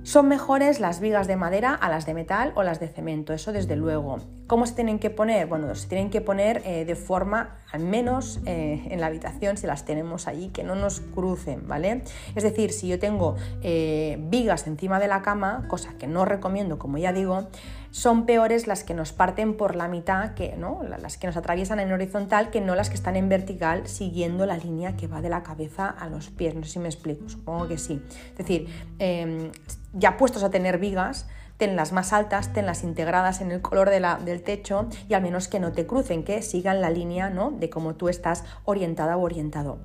Speaker 1: Son mejores las vigas de madera a las de metal o las de cemento, eso desde luego. ¿Cómo se tienen que poner? Bueno, se tienen que poner eh, de forma, al menos eh, en la habitación, si las tenemos allí, que no nos crucen, ¿vale? Es decir, si yo tengo eh, vigas encima de la cama, cosa que no recomiendo, como ya digo, son peores las que nos parten por la mitad, que, ¿no? las que nos atraviesan en horizontal, que no las que están en vertical siguiendo la línea que va de la cabeza a los pies. No sé si me explico, supongo que sí. Es decir, em, ya puestos a tener vigas, tenlas más altas, tenlas integradas en el color de la, del techo y al menos que no te crucen, que sigan la línea ¿no? de cómo tú estás orientada o orientado.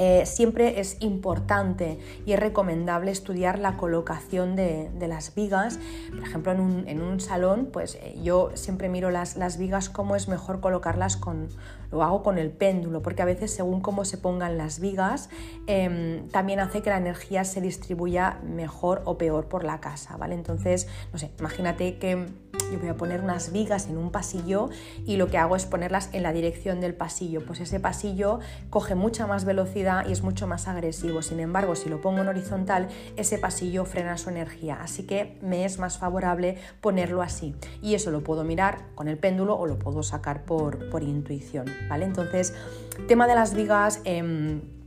Speaker 1: Eh, siempre es importante y es recomendable estudiar la colocación de, las vigas. Por ejemplo, en un, salón, pues eh, yo siempre miro las, las vigas, cómo es mejor colocarlas con, lo hago con el péndulo, porque a veces según cómo se pongan las vigas, em, también hace que la energía se distribuya mejor o peor por la casa, ¿vale? Entonces, no sé, imagínate que yo voy a poner unas vigas en un pasillo y lo que hago es ponerlas en la dirección del pasillo. Pues ese pasillo coge mucha más velocidad y es mucho más agresivo. Sin embargo, si lo pongo en horizontal, ese pasillo frena su energía. Así que me es más favorable ponerlo así. Y eso lo puedo mirar con el péndulo o lo puedo sacar por, por intuición. ¿vale? Entonces, tema de las vigas... Em,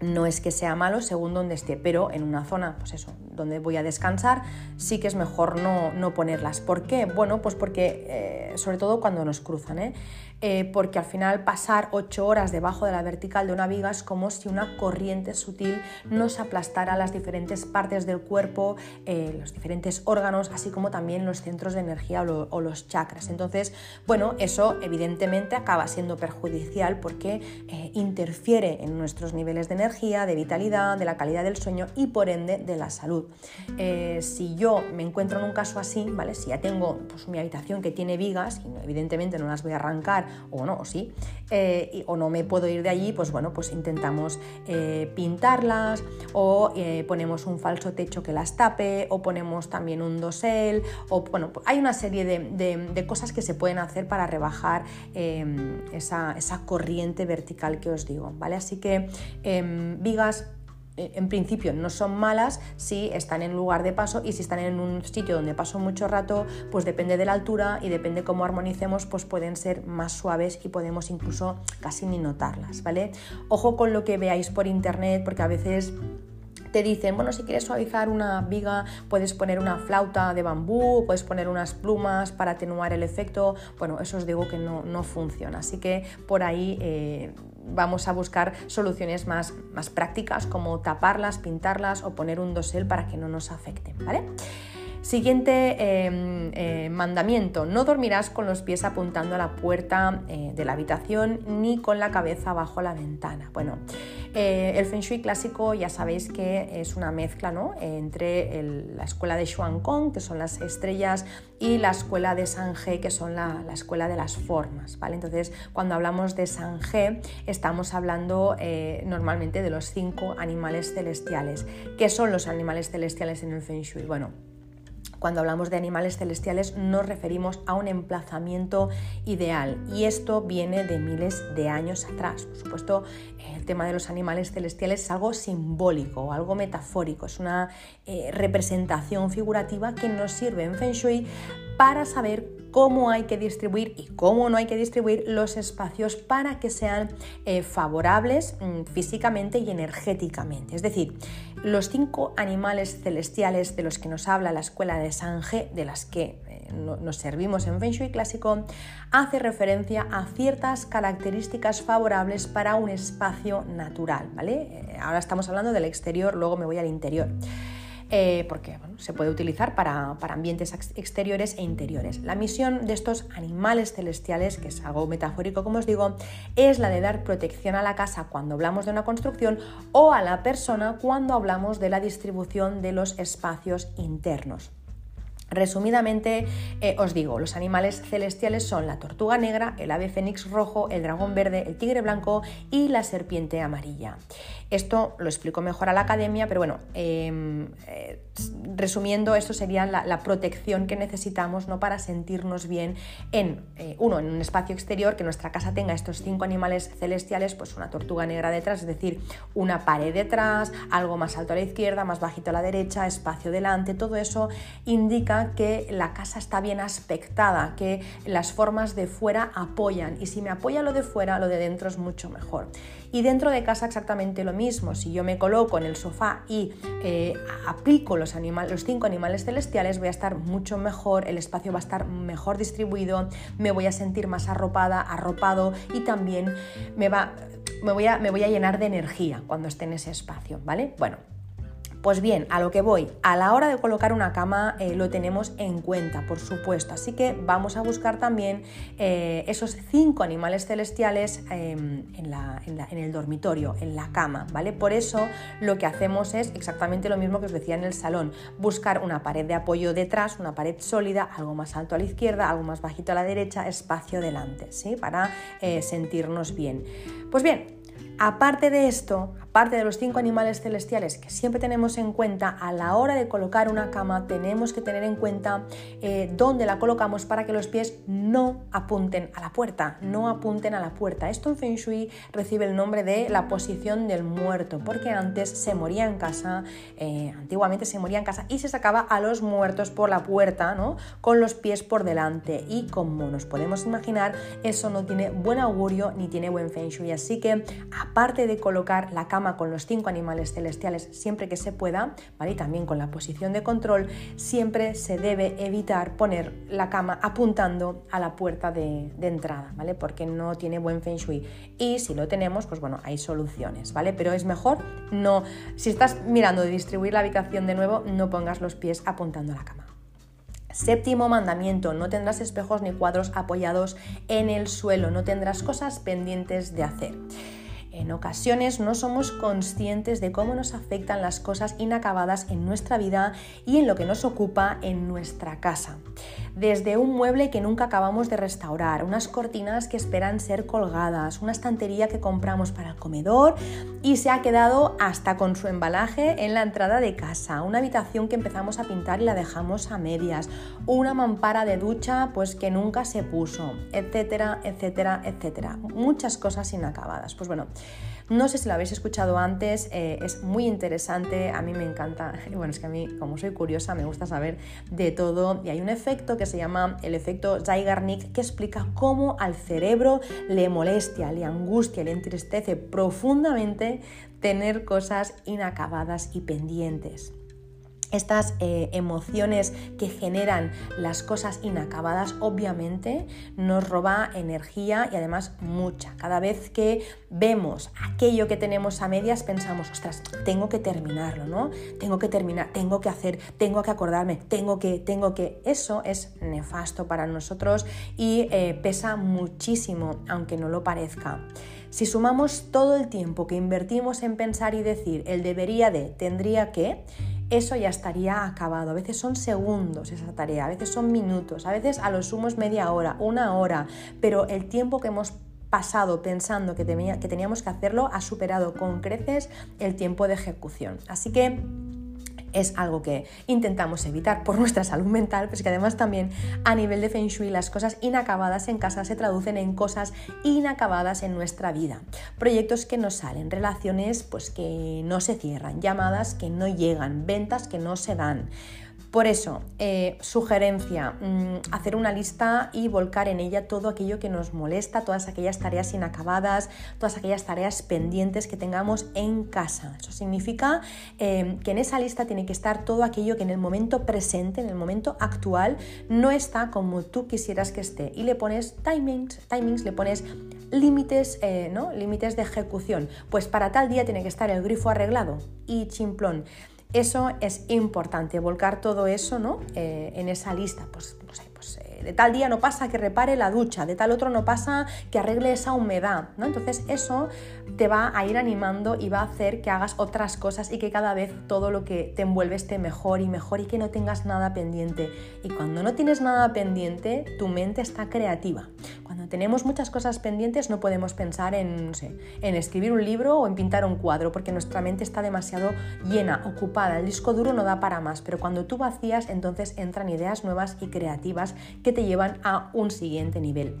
Speaker 1: no es que sea malo según donde esté, pero en una zona, pues eso, donde voy a descansar, sí que es mejor no, no ponerlas. ¿Por qué? Bueno, pues porque, eh, sobre todo cuando nos cruzan, ¿eh? Eh, porque al final pasar ocho horas debajo de la vertical de una viga es como si una corriente sutil nos aplastara las diferentes partes del cuerpo, los diferentes órganos, así como también los centros de energía o, los chakras. Entonces, bueno, eso evidentemente acaba siendo perjudicial porque interfiere en nuestros niveles de energía de vitalidad, de la calidad del sueño y por ende de la salud. Eh, si yo me encuentro en un caso así, ¿vale? Si ya tengo pues, mi habitación que tiene vigas, y evidentemente no las voy a arrancar, o no, sí, eh, o no me puedo ir de allí, pues bueno, pues intentamos eh, pintarlas, o ponemos un falso techo que las tape, o ponemos también un dosel, o bueno, hay una serie de, cosas que se pueden hacer para rebajar em, esa, esa, corriente vertical que os digo, ¿vale? Así que em, vigas eh, en principio no son malas si están en lugar de paso y si están en un sitio donde paso mucho rato, pues depende de la altura y depende cómo armonicemos, pues pueden ser más suaves y podemos incluso casi ni notarlas, ¿vale? Ojo con lo que veáis por internet porque a veces te dicen, bueno, si quieres suavizar una viga, puedes poner una flauta de bambú, puedes poner unas plumas para atenuar el efecto. Bueno, eso os digo que no, no funciona. Así que por ahí eh, vamos a buscar soluciones más, más prácticas como taparlas, pintarlas o poner un dosel para que no nos afecten, ¿vale? Siguiente em, eh, mandamiento, no dormirás con los pies apuntando a la puerta eh, de la habitación ni con la cabeza bajo la ventana. Bueno, eh, el Feng Shui clásico ya sabéis que es una mezcla ¿no? entre la escuela de Kong, que son las estrellas, y la escuela de He, que son la, escuela de las formas. ¿vale? Entonces, cuando hablamos de He, estamos hablando normalmente de los cinco animales celestiales. ¿Qué son los animales celestiales en el Feng Shui? Bueno, cuando hablamos de animales celestiales nos referimos a un emplazamiento ideal y esto viene de miles de años atrás. Por supuesto, el tema de los animales celestiales es algo simbólico, algo metafórico, es una eh, representación figurativa que nos sirve en Feng Shui para saber cómo hay que distribuir y cómo no hay que distribuir los espacios para que sean eh, favorables mm, físicamente y energéticamente. Es decir, los cinco animales celestiales de los que nos habla la escuela de Sange, de las que eh, nos servimos en Feng Shui clásico, hace referencia a ciertas características favorables para un espacio natural. ¿vale? Eh, ahora estamos hablando del exterior, luego me voy al interior. Eh, porque se puede utilizar para, ambientes exteriores e interiores. La misión de estos animales celestiales, que es algo metafórico como os digo, es la de dar protección a la casa cuando hablamos de una construcción o a la persona cuando hablamos de la distribución de los espacios internos. Resumidamente, eh, os digo, los animales celestiales son la tortuga negra, el ave fénix rojo, el dragón verde, el tigre blanco y la serpiente amarilla. Esto lo explico mejor a la academia, pero bueno, em, eh, resumiendo, esto sería la, protección que necesitamos ¿no? para sentirnos bien en, eh, uno, en un espacio exterior, que nuestra casa tenga estos cinco animales celestiales, pues una tortuga negra detrás, es decir, una pared detrás, algo más alto a la izquierda, más bajito a la derecha, espacio delante, todo eso indica que la casa está bien aspectada, que las formas de fuera apoyan y si me apoya lo de fuera, lo de dentro es mucho mejor. Y dentro de casa exactamente lo mismo. Si yo me coloco en el sofá y eh, aplico los, los cinco animales celestiales, voy a estar mucho mejor, el espacio va a estar mejor distribuido, me voy a sentir más arropada, arropado y también me, va, voy, a, me voy a llenar de energía cuando esté en ese espacio, ¿vale? Bueno, pues bien, a lo que voy, a la hora de colocar una cama eh, lo tenemos en cuenta, por supuesto, así que vamos a buscar también eh, esos cinco animales celestiales em, en, el dormitorio, en la cama, ¿vale? Por eso lo que hacemos es exactamente lo mismo que os decía en el salón, buscar una pared de apoyo detrás, una pared sólida, algo más alto a la izquierda, algo más bajito a la derecha, espacio delante, ¿sí? Para eh, sentirnos bien. Pues bien, Aparte de esto, aparte de los cinco animales celestiales que siempre tenemos en cuenta, a la hora de colocar una cama tenemos que tener en cuenta eh, dónde la colocamos para que los pies no apunten a la puerta, no apunten a la puerta. Esto en Feng Shui recibe el nombre de la posición del muerto, porque antes se moría en casa, eh, antiguamente se moría en casa y se sacaba a los muertos por la puerta, ¿no? Con los pies por delante. Y como nos podemos imaginar, eso no tiene buen augurio ni tiene buen Feng Shui. Así que aparte de colocar la cama cama con los cinco animales celestiales siempre que se pueda, ¿vale? Y también con la posición de control, siempre se debe evitar poner la cama apuntando a la puerta de, de entrada, ¿vale? Porque no tiene buen feng shui. Y si lo tenemos, pues bueno, hay soluciones, ¿vale? Pero es mejor no, si estás mirando de distribuir la habitación de nuevo, no pongas los pies apuntando a la cama. Séptimo mandamiento, no tendrás espejos ni cuadros apoyados en el suelo, no tendrás cosas pendientes de hacer. En ocasiones no somos conscientes de cómo nos afectan las cosas inacabadas en nuestra vida y en lo que nos ocupa en nuestra casa. Desde un mueble que nunca acabamos de restaurar, unas cortinas que esperan ser colgadas, una estantería que compramos para el comedor y se ha quedado hasta con su embalaje en la entrada de casa, una habitación que empezamos a pintar y la dejamos a medias, una mampara de ducha pues que nunca se puso, etcétera, etcétera, etcétera. Muchas cosas inacabadas. Pues bueno, no sé si lo habéis escuchado antes, eh, es muy interesante, a mí me encanta, bueno, es que a mí como soy curiosa me gusta saber de todo y hay un efecto que se llama el efecto Zygarnik que explica cómo al cerebro le molestia, le angustia, le entristece profundamente tener cosas inacabadas y pendientes estas eh, emociones que generan las cosas inacabadas obviamente nos roba energía y además mucha. Cada vez que vemos aquello que tenemos a medias pensamos, ostras, tengo que terminarlo, ¿no? Tengo que terminar, tengo que hacer, tengo que acordarme, tengo que, tengo que. Eso es nefasto para nosotros y eh, pesa muchísimo, aunque no lo parezca. Si sumamos todo el tiempo que invertimos en pensar y decir el debería de, tendría que, eso ya estaría acabado. A veces son segundos esa tarea, a veces son minutos, a veces a lo sumo es media hora, una hora, pero el tiempo que hemos pasado pensando que, que teníamos que hacerlo ha superado con creces el tiempo de ejecución. Así que es algo que intentamos evitar por nuestra salud mental, pero es que además también a nivel de Feng Shui las cosas inacabadas en casa se traducen en cosas inacabadas en nuestra vida. Proyectos que no salen, relaciones pues que no se cierran, llamadas que no llegan, ventas que no se dan. Por eso, eh, sugerencia, mm, hacer una lista y volcar en ella todo aquello que nos molesta, todas aquellas tareas inacabadas, todas aquellas tareas pendientes que tengamos en casa. Eso significa eh, que en esa lista tiene que estar todo aquello que en el momento presente, en el momento actual, no está como tú quisieras que esté. Y le pones timings, timings le pones límites, eh, ¿no? límites de ejecución. Pues para tal día tiene que estar el grifo arreglado y chimplón. Eso es importante, volcar todo eso ¿no? Eh, en esa lista. Pues, no sé, pues eh, de tal día no pasa que repare la ducha, de tal otro no pasa que arregle esa humedad. ¿no? Entonces eso te va a ir animando y va a hacer que hagas otras cosas y que cada vez todo lo que te envuelve esté mejor y mejor y que no tengas nada pendiente. Y cuando no tienes nada pendiente, tu mente está creativa. Cuando tenemos muchas cosas pendientes no podemos pensar en, en escribir un libro o en pintar un cuadro porque nuestra mente está demasiado llena, ocupada. El disco duro no da para más, pero cuando tú vacías entonces entran ideas nuevas y creativas te llevan a un siguiente nivel.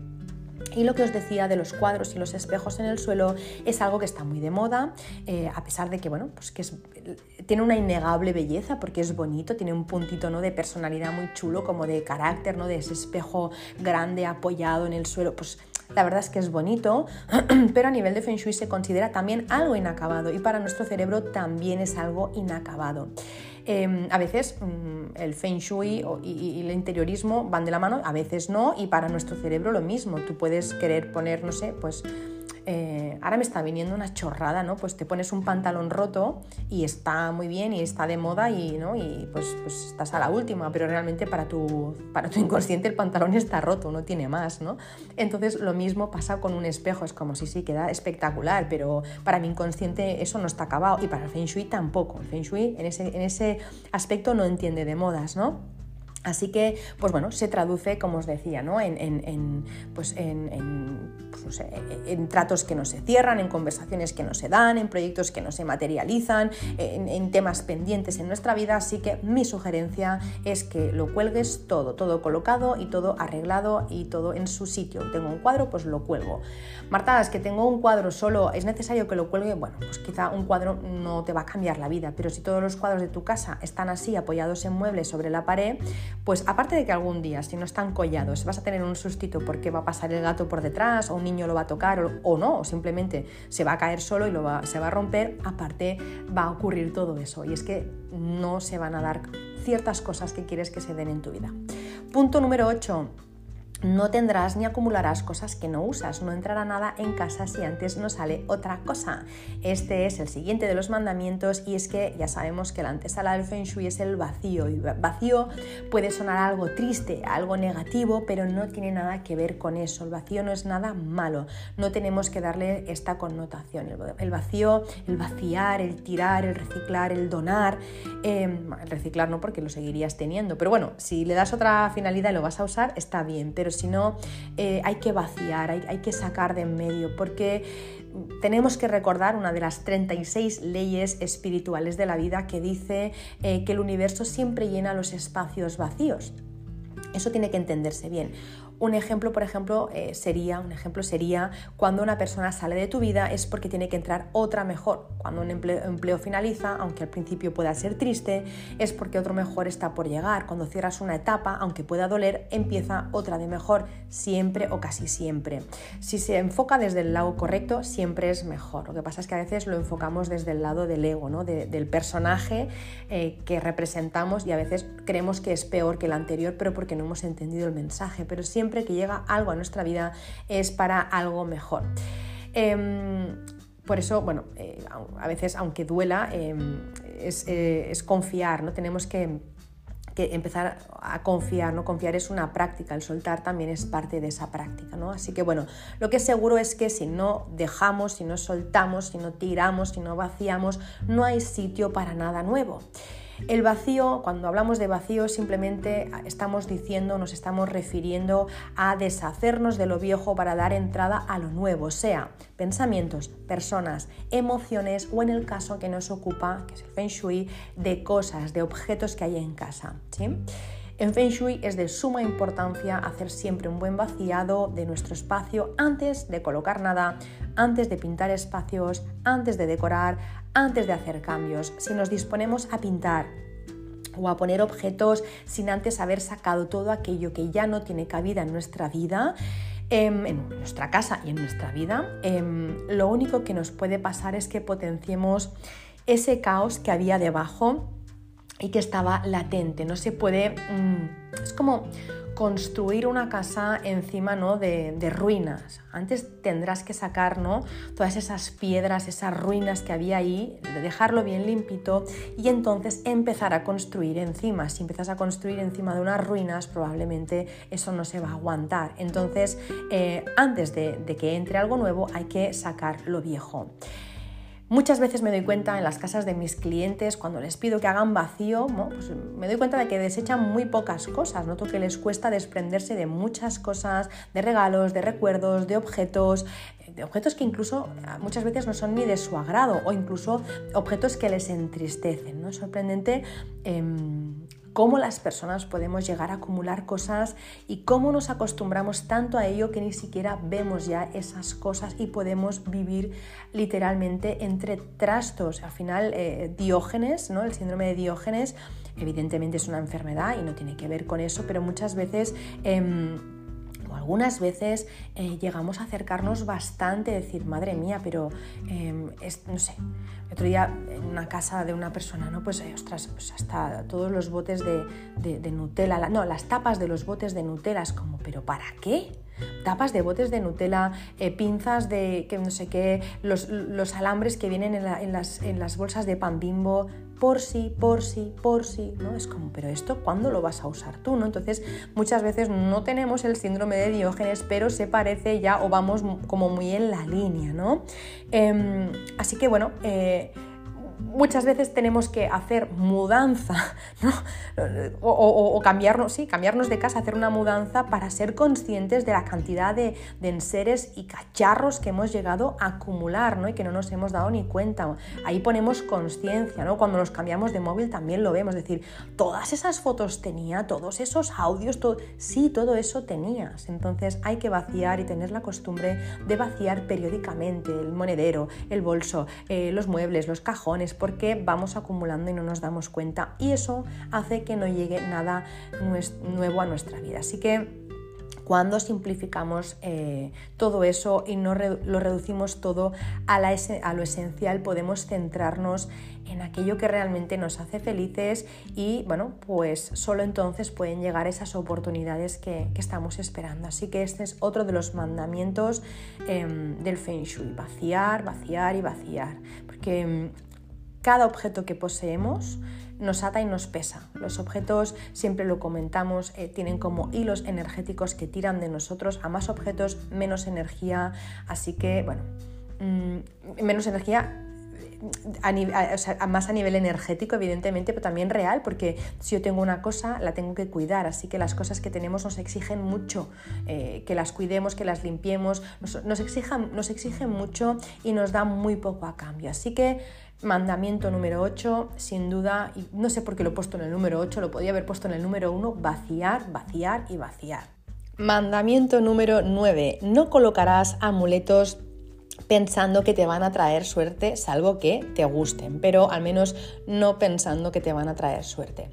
Speaker 1: Y lo que os decía de los cuadros y los espejos en el suelo es algo que está muy de moda, eh, a pesar de que, bueno, pues que tiene una innegable belleza porque es bonito, tiene un puntito ¿no? de personalidad muy chulo, como de carácter, ¿no? de ese espejo grande apoyado en el suelo, pues la verdad es que es bonito, pero a nivel de Feng Shui se considera también algo inacabado y para nuestro cerebro también es algo inacabado. Em, a veces mm, el feng shui y, el interiorismo van de la mano, a veces no, y para nuestro cerebro lo mismo. Tú puedes querer poner, no sé, pues eh, ahora me está viniendo una chorrada, ¿no? Pues te pones un pantalón roto y está muy bien y está de moda y, ¿no? y pues, pues estás a la última, pero realmente para tu, para tu inconsciente el pantalón está roto, no tiene más, ¿no? Entonces lo mismo pasa con un espejo, es como si sí, queda espectacular, pero para mi inconsciente eso no está acabado y para el Feng Shui tampoco. El Feng Shui en ese, en ese aspecto no entiende de modas, ¿no? Así que, pues bueno, se traduce, como os decía, ¿no? en, pues pues en, tratos que no se cierran, en conversaciones que no se dan, en proyectos que no se materializan, en, temas pendientes en nuestra vida. Así que mi sugerencia es que lo cuelgues todo, todo colocado y todo arreglado y todo en su sitio. Tengo un cuadro, pues lo cuelgo. Marta, que tengo un cuadro solo, ¿es necesario que lo cuelgue? Bueno, pues quizá un cuadro no te va a cambiar la vida, pero si todos los cuadros de tu casa están así, apoyados en muebles sobre la pared, Pues aparte de que algún día, si no están collados, vas a tener un sustito porque va a pasar el gato por detrás o un niño lo va a tocar o, no, o simplemente se va a caer solo y lo va, se va a romper, aparte va a ocurrir todo eso. Y es que no se van a dar ciertas cosas que quieres que se den en tu vida. Punto número 8 no tendrás ni acumularás cosas que no usas, no entrará nada en casa si antes no sale otra cosa. Este es el siguiente de los mandamientos y es que ya sabemos que la antesala del Feng es el vacío y vacío puede sonar algo triste, algo negativo, pero no tiene nada que ver con eso. El vacío no es nada malo, no tenemos que darle esta connotación. El vacío, el vaciar, el tirar, el reciclar, el donar, em, el reciclar no porque lo seguirías teniendo, pero bueno, si le das otra finalidad y lo vas a usar, está bien, si no, eh, hay que vaciar, hay, que sacar de en medio, porque tenemos que recordar una de las 36 leyes espirituales de la vida que dice eh, que el universo siempre llena los espacios vacíos. Eso tiene que entenderse bien. Un ejemplo, por ejemplo, eh, sería, un ejemplo sería cuando una persona sale de tu vida es porque tiene que entrar otra mejor. Cuando un empleo, finaliza, aunque al principio pueda ser triste, es porque otro mejor está por llegar. Cuando cierras una etapa, aunque pueda doler, empieza otra de mejor, siempre o casi siempre. Si se enfoca desde el lado correcto, siempre es mejor. Lo que pasa es que a veces lo enfocamos desde el lado del ego, ¿no? del personaje eh, que representamos y a veces creemos que es peor que el anterior, pero porque no hemos entendido el mensaje. Pero siempre que llega algo a nuestra vida es para algo mejor. Em, por eso, bueno, eh, a veces, aunque duela, em, eh, es, confiar, ¿no? Tenemos que, empezar a confiar, ¿no? Confiar es una práctica, el soltar también es parte de esa práctica, ¿no? Así que, bueno, lo que es seguro es que si no dejamos, si no soltamos, si no tiramos, si no vaciamos, no hay sitio para nada nuevo. El vacío, cuando hablamos de vacío, simplemente estamos diciendo, nos estamos refiriendo a deshacernos de lo viejo para dar entrada a lo nuevo, sea pensamientos, personas, emociones o en el caso que nos ocupa, que es el Feng Shui, de cosas, de objetos que hay en casa. En Feng Shui es de suma importancia hacer siempre un buen vaciado de nuestro espacio antes de colocar nada, antes de pintar espacios, antes de decorar, antes de hacer cambios. Si nos disponemos a pintar o a poner objetos sin antes haber sacado todo aquello que ya no tiene cabida en nuestra vida, em, en nuestra casa y en nuestra vida, em, lo único que nos puede pasar es que potenciemos ese caos que había debajo y que estaba latente. No se puede... Mm, es como construir una casa encima ¿no? de, ruinas. Antes tendrás que sacar ¿no? todas esas piedras, esas ruinas que había ahí, dejarlo bien limpito y entonces empezar a construir encima. Si empiezas a construir encima de unas ruinas, probablemente eso no se va a aguantar. Entonces, eh, antes de, de que entre algo nuevo, hay que sacar lo viejo. Muchas veces me doy cuenta en las casas de mis clientes, cuando les pido que hagan vacío, pues me doy cuenta de que desechan muy pocas cosas. Noto que les cuesta desprenderse de muchas cosas, de regalos, de recuerdos, de objetos, de objetos que incluso ah, muchas veces no son ni de su agrado o incluso objetos que les entristecen. ¿no? Es sorprendente. Em, cómo las personas podemos llegar a acumular cosas y cómo nos acostumbramos tanto a ello que ni siquiera vemos ya esas cosas y podemos vivir literalmente entre trastos. Al final, eh, Diógenes, ¿no? el síndrome de Diógenes, evidentemente es una enfermedad y no tiene que ver con eso, pero muchas veces... Em, algunas veces eh, llegamos a acercarnos bastante, decir, madre mía, pero em, no sé, otro día en una casa de una persona, ¿no? Pues, eh, ostras, pues hasta todos los botes de, Nutella, no, las tapas de los botes de Nutella, es como, pero ¿para qué? tapas de botes de Nutella, eh, pinzas de que no sé qué, los, alambres que vienen en, las, en, las, bolsas de pan bimbo, por sí, por sí, por sí, ¿no? Es como, pero esto, ¿cuándo lo vas a usar tú, no? Entonces, muchas veces no tenemos el síndrome de Diógenes, pero se parece ya o vamos como muy en la línea, ¿no? Em, así que, bueno, eh, muchas veces tenemos que hacer mudanza, o, cambiarnos, sí, cambiarnos de casa, hacer una mudanza para ser conscientes de la cantidad de, enseres y cacharros que hemos llegado a acumular ¿no? y que no nos hemos dado ni cuenta. Ahí ponemos conciencia, ¿no? cuando nos cambiamos de móvil también lo vemos, es decir, todas esas fotos tenía, todos esos audios, sí, todo eso tenías. Entonces hay que vaciar y tener la costumbre de vaciar periódicamente el monedero, el bolso, eh, los muebles, los cajones, es porque vamos acumulando y no nos damos cuenta y eso hace que no llegue nada nuevo a nuestra vida. Así que cuando simplificamos eh, todo eso y no lo reducimos todo a, lo esencial, podemos centrarnos en aquello que realmente nos hace felices y bueno, pues solo entonces pueden llegar esas oportunidades que, estamos esperando. Así que este es otro de los mandamientos em, del Feng Shui, vaciar, vaciar y vaciar, porque em, cada objeto que poseemos nos ata y nos pesa. Los objetos, siempre lo comentamos, eh, tienen como hilos energéticos que tiran de nosotros a más objetos, menos energía, así que, bueno, mm, menos energía a, más a nivel energético, evidentemente, pero también real, porque si yo tengo una cosa, la tengo que cuidar. Así que las cosas que tenemos nos exigen mucho, eh, que las cuidemos, que las limpiemos, nos, nos, exigen, nos exigen mucho y nos da muy poco a cambio. Así que Mandamiento número 8, sin duda, y no sé por qué lo he puesto en el número 8, lo podía haber puesto en el número 1, vaciar, vaciar y vaciar. Mandamiento número 9, no colocarás amuletos pensando que te van a traer suerte, salvo que te gusten, pero al menos no pensando que te van a traer suerte.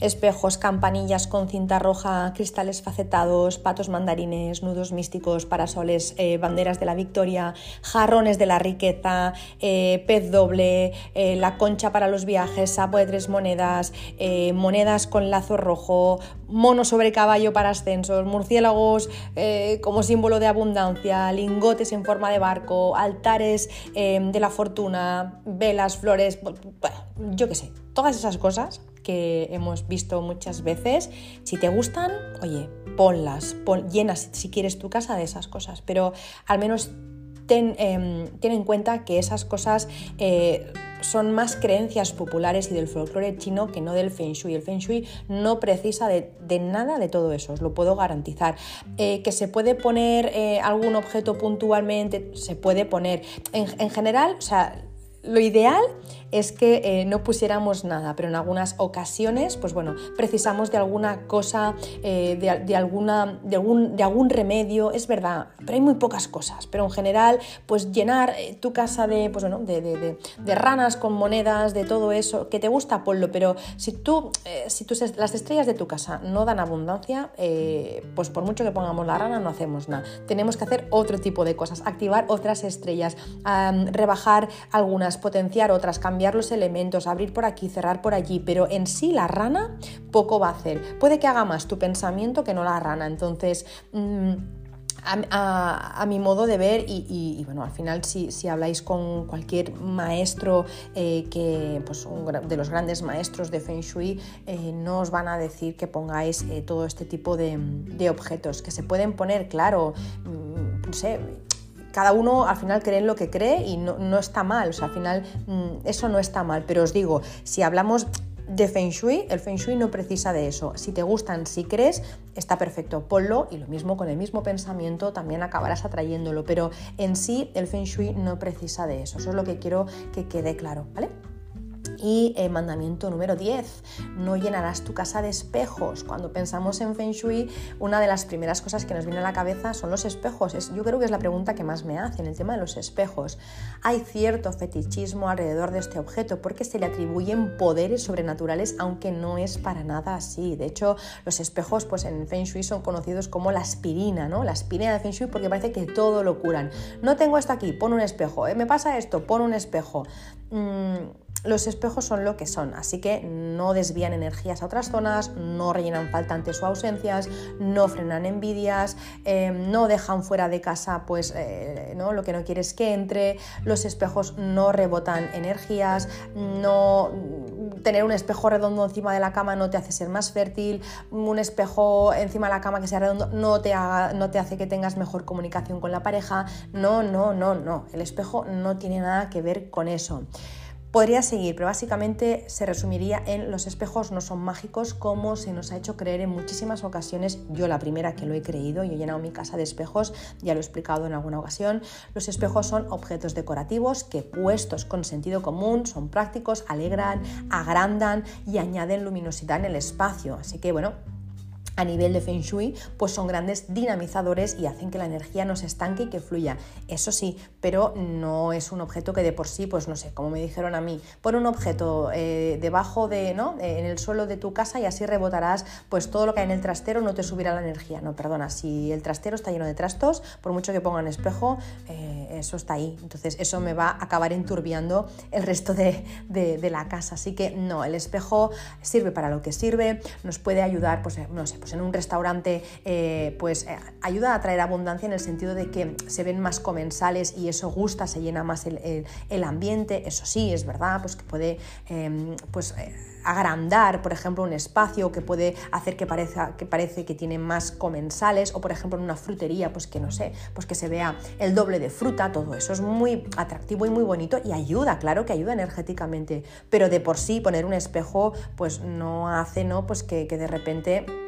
Speaker 1: Espejos, campanillas con cinta roja, cristales facetados, patos mandarines, nudos místicos, parasoles, eh, banderas de la victoria, jarrones de la riqueza, eh, pez doble, eh, la concha para los viajes, sapo de tres monedas, monedas con lazo rojo, mono sobre caballo para ascensos, murciélagos como símbolo de abundancia, lingotes en forma de barco, altares de la fortuna, velas, flores, yo qué sé, todas esas cosas que hemos visto muchas veces. Si te gustan, oye, ponlas, llenas si quieres tu casa de esas cosas, pero al menos ten, em, en cuenta que esas cosas eh, son más creencias populares y del folclore chino que no del feng shui. El feng shui no precisa de, nada de todo eso, os lo puedo garantizar. Eh, que se puede poner eh, algún objeto puntualmente, se puede poner. En, en general, o sea, lo ideal es que eh, no pusiéramos nada, pero en algunas ocasiones, pues bueno, precisamos de alguna cosa, eh, de, alguna, de, algún, de remedio, es verdad, pero hay muy pocas cosas, pero en general, pues llenar eh, tu casa de, pues bueno, de, ranas con monedas, de todo eso, que te gusta, ponlo, pero si tú, si tú, las estrellas de tu casa no dan abundancia, pues por mucho que pongamos la rana, no hacemos nada. Tenemos que hacer otro tipo de cosas, activar otras estrellas, rebajar algunas, potenciar otras, cambiar los elementos, abrir por aquí, cerrar por allí, pero en sí la rana poco va a hacer. Puede que haga más tu pensamiento que no la rana. Entonces... Mm, a, mi modo de ver y, bueno, al final si, habláis con cualquier maestro eh, que, pues de los grandes maestros de Feng Shui, eh, no os van a decir que pongáis eh, todo este tipo de, de, objetos, que se pueden poner, claro, mm, no sé, cada uno al final cree en lo que cree y no, está mal, o sea, al final mm, eso no está mal, pero os digo, si hablamos de Feng Shui, el Feng Shui no precisa de eso. Si te gustan, si crees, está perfecto, ponlo y lo mismo con el mismo pensamiento también acabarás atrayéndolo, pero en sí el Feng Shui no precisa de eso. Eso es lo que quiero que quede claro, ¿vale? Y eh, mandamiento número 10, no llenarás tu casa de espejos. Cuando pensamos en Feng Shui, una de las primeras cosas que nos viene a la cabeza son los espejos. Es, yo creo que es la pregunta que más me hacen, el tema de los espejos. Hay cierto fetichismo alrededor de este objeto porque se le atribuyen poderes sobrenaturales, aunque no es para nada así. De hecho, los espejos pues en Feng Shui son conocidos como la aspirina, ¿no? La aspirina de Feng Shui porque parece que todo lo curan. No tengo esto aquí, pon un espejo. ¿eh? Me pasa esto, pon un espejo. Mm, los espejos son lo que son, así que no desvían energías a otras zonas, no rellenan faltantes o ausencias, no frenan envidias, em, no dejan fuera de casa pues eh, ¿no? lo que no quieres que entre, los espejos no rebotan energías, no tener un espejo redondo encima de la cama no te hace ser más fértil, un espejo encima de la cama que sea redondo no te, no te hace que tengas mejor comunicación con la pareja, no, no, no, no, el espejo no tiene nada que ver con eso. Podría seguir, pero básicamente se resumiría en los espejos no son mágicos como se nos ha hecho creer en muchísimas ocasiones. Yo la primera que lo he creído, yo he llenado mi casa de espejos, ya lo he explicado en alguna ocasión. Los espejos son objetos decorativos que puestos con sentido común son prácticos, alegran, agrandan y añaden luminosidad en el espacio. Así que bueno, a nivel de Feng Shui, pues son grandes dinamizadores y hacen que la energía no se estanque y que fluya. Eso sí, pero no es un objeto que de por sí, pues no sé, como me dijeron a mí, pon un objeto eh, debajo de, ¿no? en el suelo de tu casa y así rebotarás, pues todo lo que hay en el trastero no te subirá la energía. No, perdona, si el trastero está lleno de trastos, por mucho que pongan espejo, eh, eso está ahí. Entonces eso me va a acabar enturbiando el resto de, de la casa. Así que no, el espejo sirve para lo que sirve, nos puede ayudar, pues no sé, pues en un restaurante eh, pues eh, ayuda a traer abundancia en el sentido de que se ven más comensales y eso gusta, se llena más el, ambiente, eso sí, es verdad, pues que puede em, pues, eh, agrandar, por ejemplo, un espacio que puede hacer que, parezca, que parece que tiene más comensales o, por ejemplo, en una frutería, pues que no sé, pues que se vea el doble de fruta, todo eso es muy atractivo y muy bonito y ayuda, claro que ayuda energéticamente, pero de por sí poner un espejo pues no hace, ¿no? Pues que, que de repente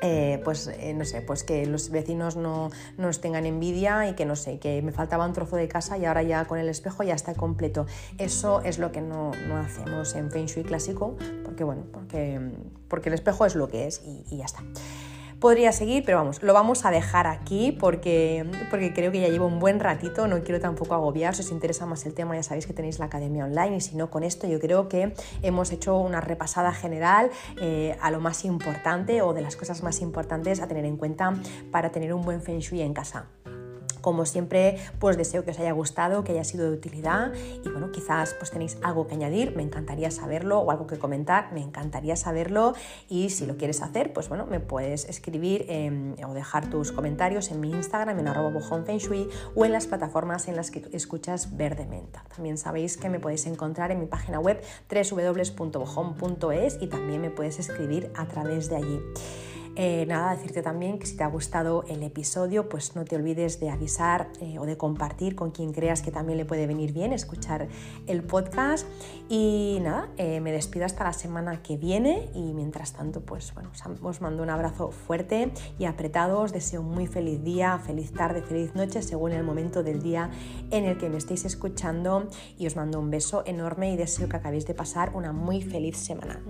Speaker 1: eh, pues eh, no sé, pues que los vecinos no nos tengan envidia y que no sé, que me faltaba un trozo de casa y ahora ya con el espejo ya está completo. Eso es lo que no, hacemos en Feng Shui clásico, porque bueno, porque, porque el espejo es lo que es y ya está. Podría seguir, pero vamos, lo vamos a dejar aquí porque, porque creo que ya llevo un buen ratito, no quiero tampoco agobiar, si os interesa más el tema ya sabéis que tenéis la academia online y si no con esto yo creo que hemos hecho una repasada general eh, a lo más importante o de las cosas más importantes a tener en cuenta para tener un buen feng shui en casa. Como siempre, pues deseo que os haya gustado, que haya sido de utilidad y bueno, quizás pues tenéis algo que añadir, me encantaría saberlo o algo que comentar, me encantaría saberlo y si lo quieres hacer, pues bueno, me puedes escribir em, o dejar tus comentarios en mi Instagram en arroba Shui o en las plataformas en las que escuchas Verde Menta. También sabéis que me podéis encontrar en mi página web www.bojón.es y también me puedes escribir a través de allí. Eh, nada, decirte también que si te ha gustado el episodio, pues no te olvides de avisar eh, o de compartir con quien creas que también le puede venir bien escuchar el podcast. Y nada, eh, me despido hasta la semana que viene y mientras tanto, pues bueno, os mando un abrazo fuerte y apretado. Os deseo un muy feliz día, feliz tarde, feliz noche, según el momento del día en el que me estéis escuchando. Y os mando un beso enorme y deseo que acabéis de pasar una muy feliz semana.